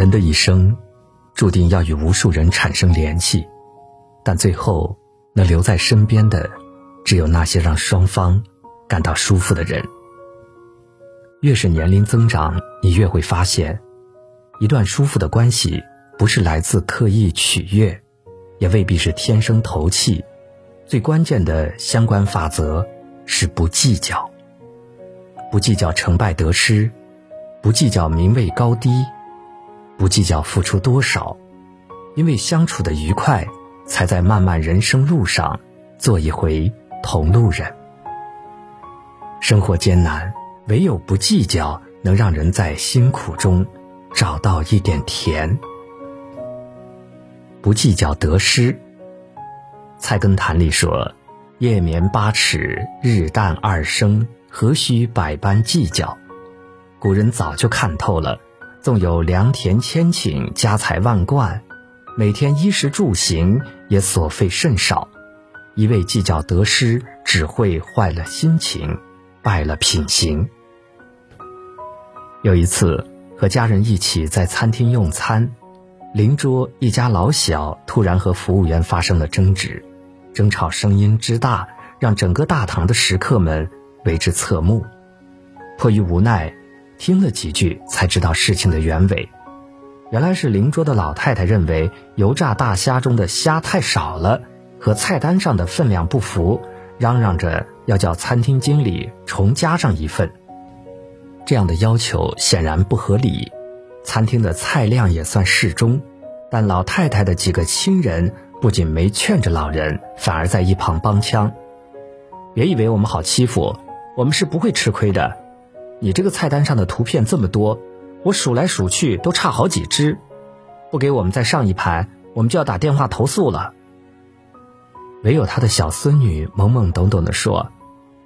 人的一生，注定要与无数人产生联系，但最后能留在身边的，只有那些让双方感到舒服的人。越是年龄增长，你越会发现，一段舒服的关系，不是来自刻意取悦，也未必是天生投契。最关键的相关法则是不计较，不计较成败得失，不计较名位高低，不计较付出多少，因为相处的愉快，才在漫漫人生路上做一回同路人。生活艰难。唯有不计较，能让人在辛苦中找到一点甜。不计较得失。《菜根谭》里说：“夜眠八尺，日啖二升，何须百般计较？”古人早就看透了，纵有良田千顷，家财万贯，每天衣食住行也所费甚少，一味计较得失，只会坏了心情，败了品行。有一次，和家人一起在餐厅用餐，邻桌一家老小突然和服务员发生了争执，争吵声音之大，让整个大堂的食客们为之侧目。迫于无奈，听了几句才知道事情的原委，原来是邻桌的老太太认为油炸大虾中的虾太少了，和菜单上的分量不符，嚷嚷着要叫餐厅经理重加上一份。这样的要求显然不合理，餐厅的菜量也算适中，但老太太的几个亲人不仅没劝着老人，反而在一旁帮腔：“别以为我们好欺负，我们是不会吃亏的。你这个菜单上的图片这么多，我数来数去都差好几只，不给我们再上一盘，我们就要打电话投诉了。”唯有他的小孙女懵懵懂懂地说：“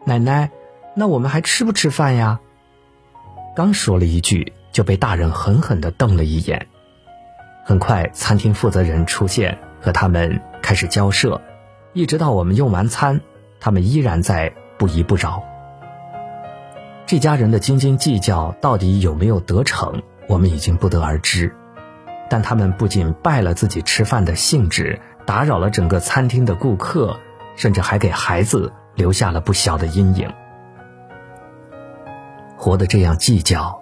奶奶，那我们还吃不吃饭呀？”刚说了一句，就被大人狠狠地瞪了一眼。很快，餐厅负责人出现，和他们开始交涉，一直到我们用完餐，他们依然在不依不饶。这家人的斤斤计较到底有没有得逞，我们已经不得而知。但他们不仅败了自己吃饭的兴致，打扰了整个餐厅的顾客，甚至还给孩子留下了不小的阴影。活得这样计较，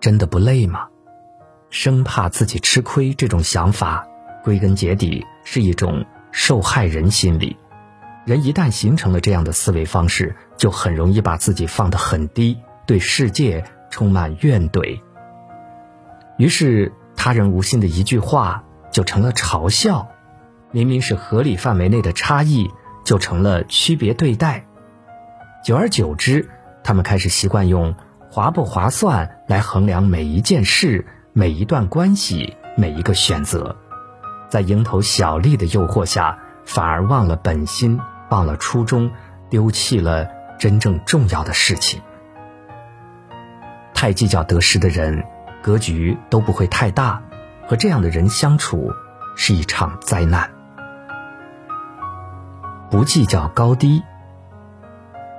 真的不累吗？生怕自己吃亏这种想法，归根结底是一种受害人心理。人一旦形成了这样的思维方式，就很容易把自己放得很低，对世界充满怨怼。于是，他人无心的一句话就成了嘲笑，明明是合理范围内的差异，就成了区别对待。久而久之，他们开始习惯用。划不划算来衡量每一件事、每一段关系、每一个选择，在蝇头小利的诱惑下，反而忘了本心，忘了初衷，丢弃了真正重要的事情。太计较得失的人，格局都不会太大，和这样的人相处是一场灾难。不计较高低，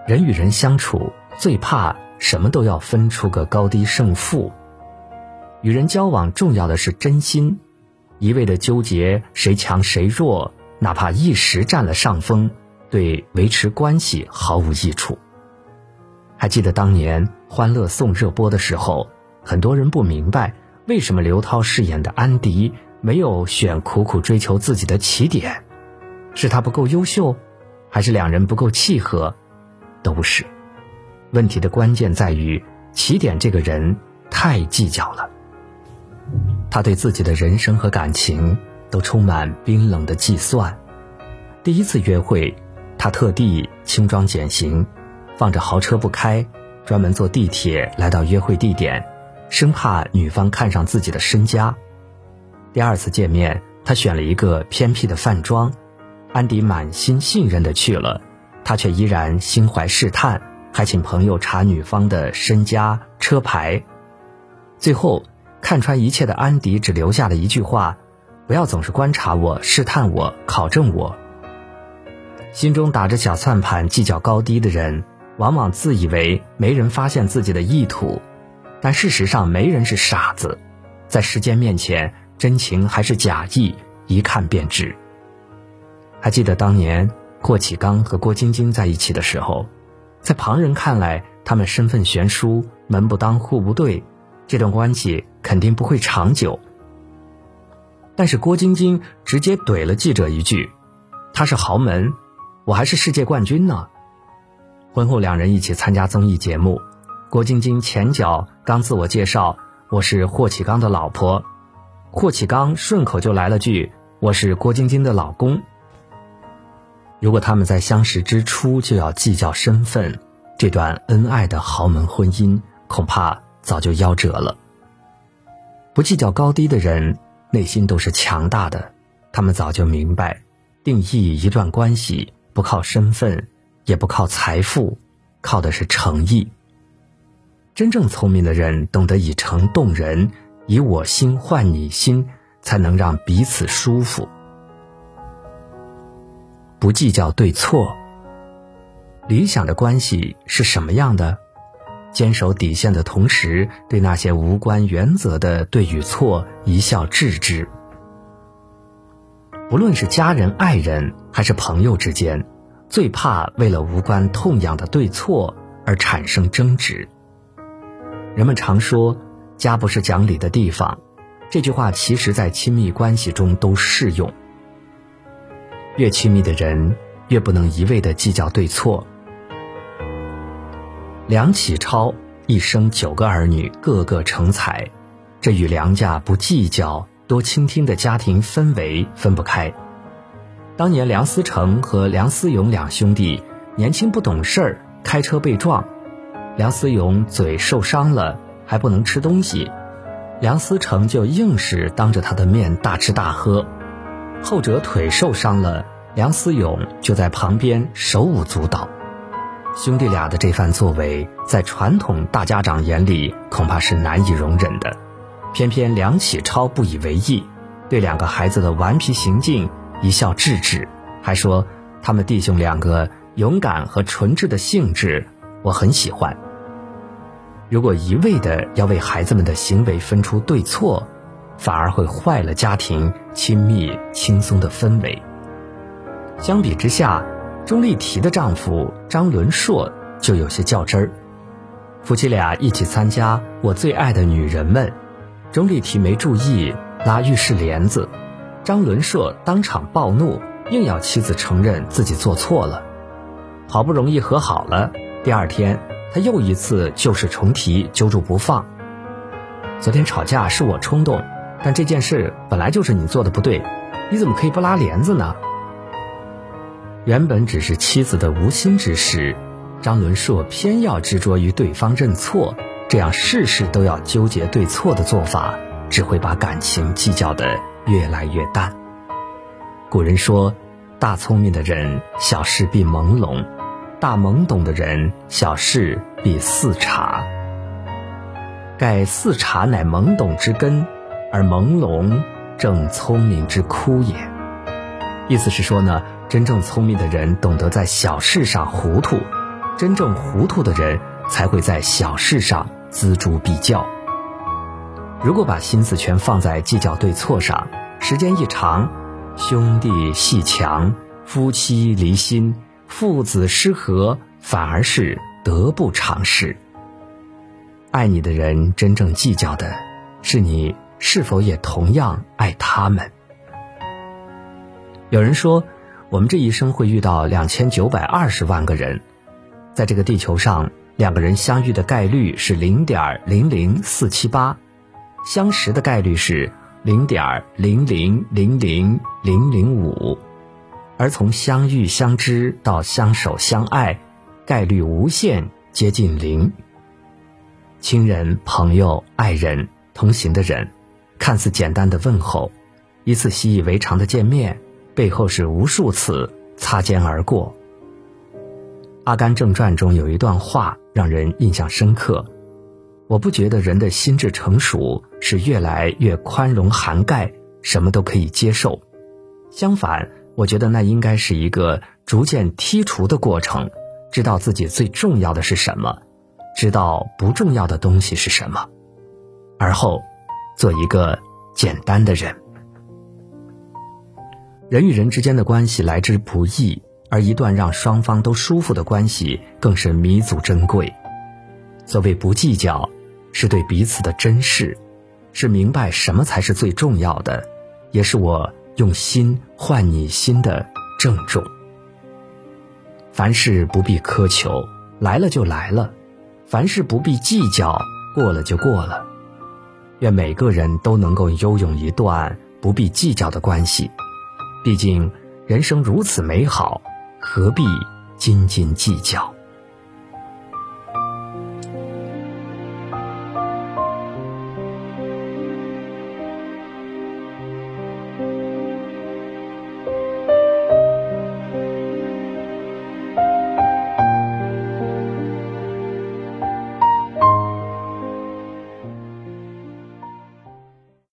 人与人相处最怕。什么都要分出个高低胜负，与人交往重要的是真心，一味的纠结谁强谁弱，哪怕一时占了上风，对维持关系毫无益处。还记得当年《欢乐颂》热播的时候，很多人不明白为什么刘涛饰演的安迪没有选苦苦追求自己的起点，是他不够优秀，还是两人不够契合？都不是。问题的关键在于，起点这个人太计较了。他对自己的人生和感情都充满冰冷的计算。第一次约会，他特地轻装简行，放着豪车不开，专门坐地铁来到约会地点，生怕女方看上自己的身家。第二次见面，他选了一个偏僻的饭庄，安迪满心信任的去了，他却依然心怀试探。还请朋友查女方的身家、车牌，最后看穿一切的安迪只留下了一句话：“不要总是观察我、试探我、考证我。”心中打着小算盘、计较高低的人，往往自以为没人发现自己的意图，但事实上没人是傻子。在时间面前，真情还是假意，一看便知。还记得当年霍启刚和郭晶晶在一起的时候，在旁人看来，他们身份悬殊，门不当户不对，这段关系肯定不会长久。但是郭晶晶直接怼了记者一句：“他是豪门，我还是世界冠军呢。”婚后两人一起参加综艺节目，郭晶晶前脚刚自我介绍：“我是霍启刚的老婆。”霍启刚顺口就来了句：“我是郭晶晶的老公。”如果他们在相识之初就要计较身份，这段恩爱的豪门婚姻恐怕早就夭折了。不计较高低的人。内心都是强大的，他们早就明白，定义一段关系不靠身份，也不靠财富，靠的是诚意。真正聪明的人懂得以诚动人，以我心换你心，才能让彼此舒服。不计较对错。理想的关系是什么样的？坚守底线的同时，对那些无关原则的对与错一笑置之。不论是家人、爱人还是朋友之间，最怕为了无关痛痒的对错而产生争执。人们常说“家不是讲理的地方”，这句话其实在亲密关系中都适用。越亲密的人，越不能一味的计较对错。梁启超一生九个儿女，个个成才，这与梁家不计较、多倾听的家庭氛围分不开。当年梁思成和梁思永两兄弟年轻不懂事儿，开车被撞，梁思永嘴受伤了，还不能吃东西，梁思成就硬是当着他的面大吃大喝；后者腿受伤了，梁思永就在旁边手舞足蹈。兄弟俩的这番作为，在传统大家长眼里恐怕是难以容忍的，偏偏梁启超不以为意，对两个孩子的顽皮行径一笑置之，还说他们弟兄两个勇敢和纯质的性质，我很喜欢。如果一味的要为孩子们的行为分出对错，反而会坏了家庭亲密轻松的氛围。相比之下。钟丽缇的丈夫张伦硕就有些较真儿，夫妻俩一起参加《我最爱的女人们》，钟丽缇没注意拉浴室帘子，张伦硕当场暴怒，硬要妻子承认自己做错了。好不容易和好了，第二天他又一次旧事重提，揪住不放。昨天吵架是我冲动，但这件事本来就是你做的不对，你怎么可以不拉帘子呢？原本只是妻子的无心之失，张伦硕偏要执着于对方认错，这样事事都要纠结对错的做法，只会把感情计较的越来越淡。古人说：“大聪明的人，小事必朦胧；大懵懂的人，小事必似察。盖似察乃懵懂之根，而朦胧正聪明之枯也。”意思是说呢。真正聪明的人懂得在小事上糊涂，真正糊涂的人才会在小事上锱铢必较。如果把心思全放在计较对错上，时间一长，兄弟戏强，夫妻离心，父子失和，反而是得不偿失。爱你的人真正计较的，是你是否也同样爱他们。有人说。我们这一生会遇到两千九百二十万个人，在这个地球上，两个人相遇的概率是零点零零四七八，相识的概率是零点零零零零零零五，而从相遇相知到相守相爱，概率无限接近零。亲人、朋友、爱人、同行的人，看似简单的问候，一次习以为常的见面。背后是无数次擦肩而过。《阿甘正传》中有一段话让人印象深刻：我不觉得人的心智成熟是越来越宽容涵盖，什么都可以接受。相反，我觉得那应该是一个逐渐剔除的过程，知道自己最重要的是什么，知道不重要的东西是什么，而后做一个简单的人。人与人之间的关系来之不易，而一段让双方都舒服的关系更是弥足珍贵。所谓不计较，是对彼此的珍视，是明白什么才是最重要的，也是我用心换你心的郑重。凡事不必苛求，来了就来了；凡事不必计较，过了就过了。愿每个人都能够拥有一段不必计较的关系。毕竟，人生如此美好，何必斤斤计较？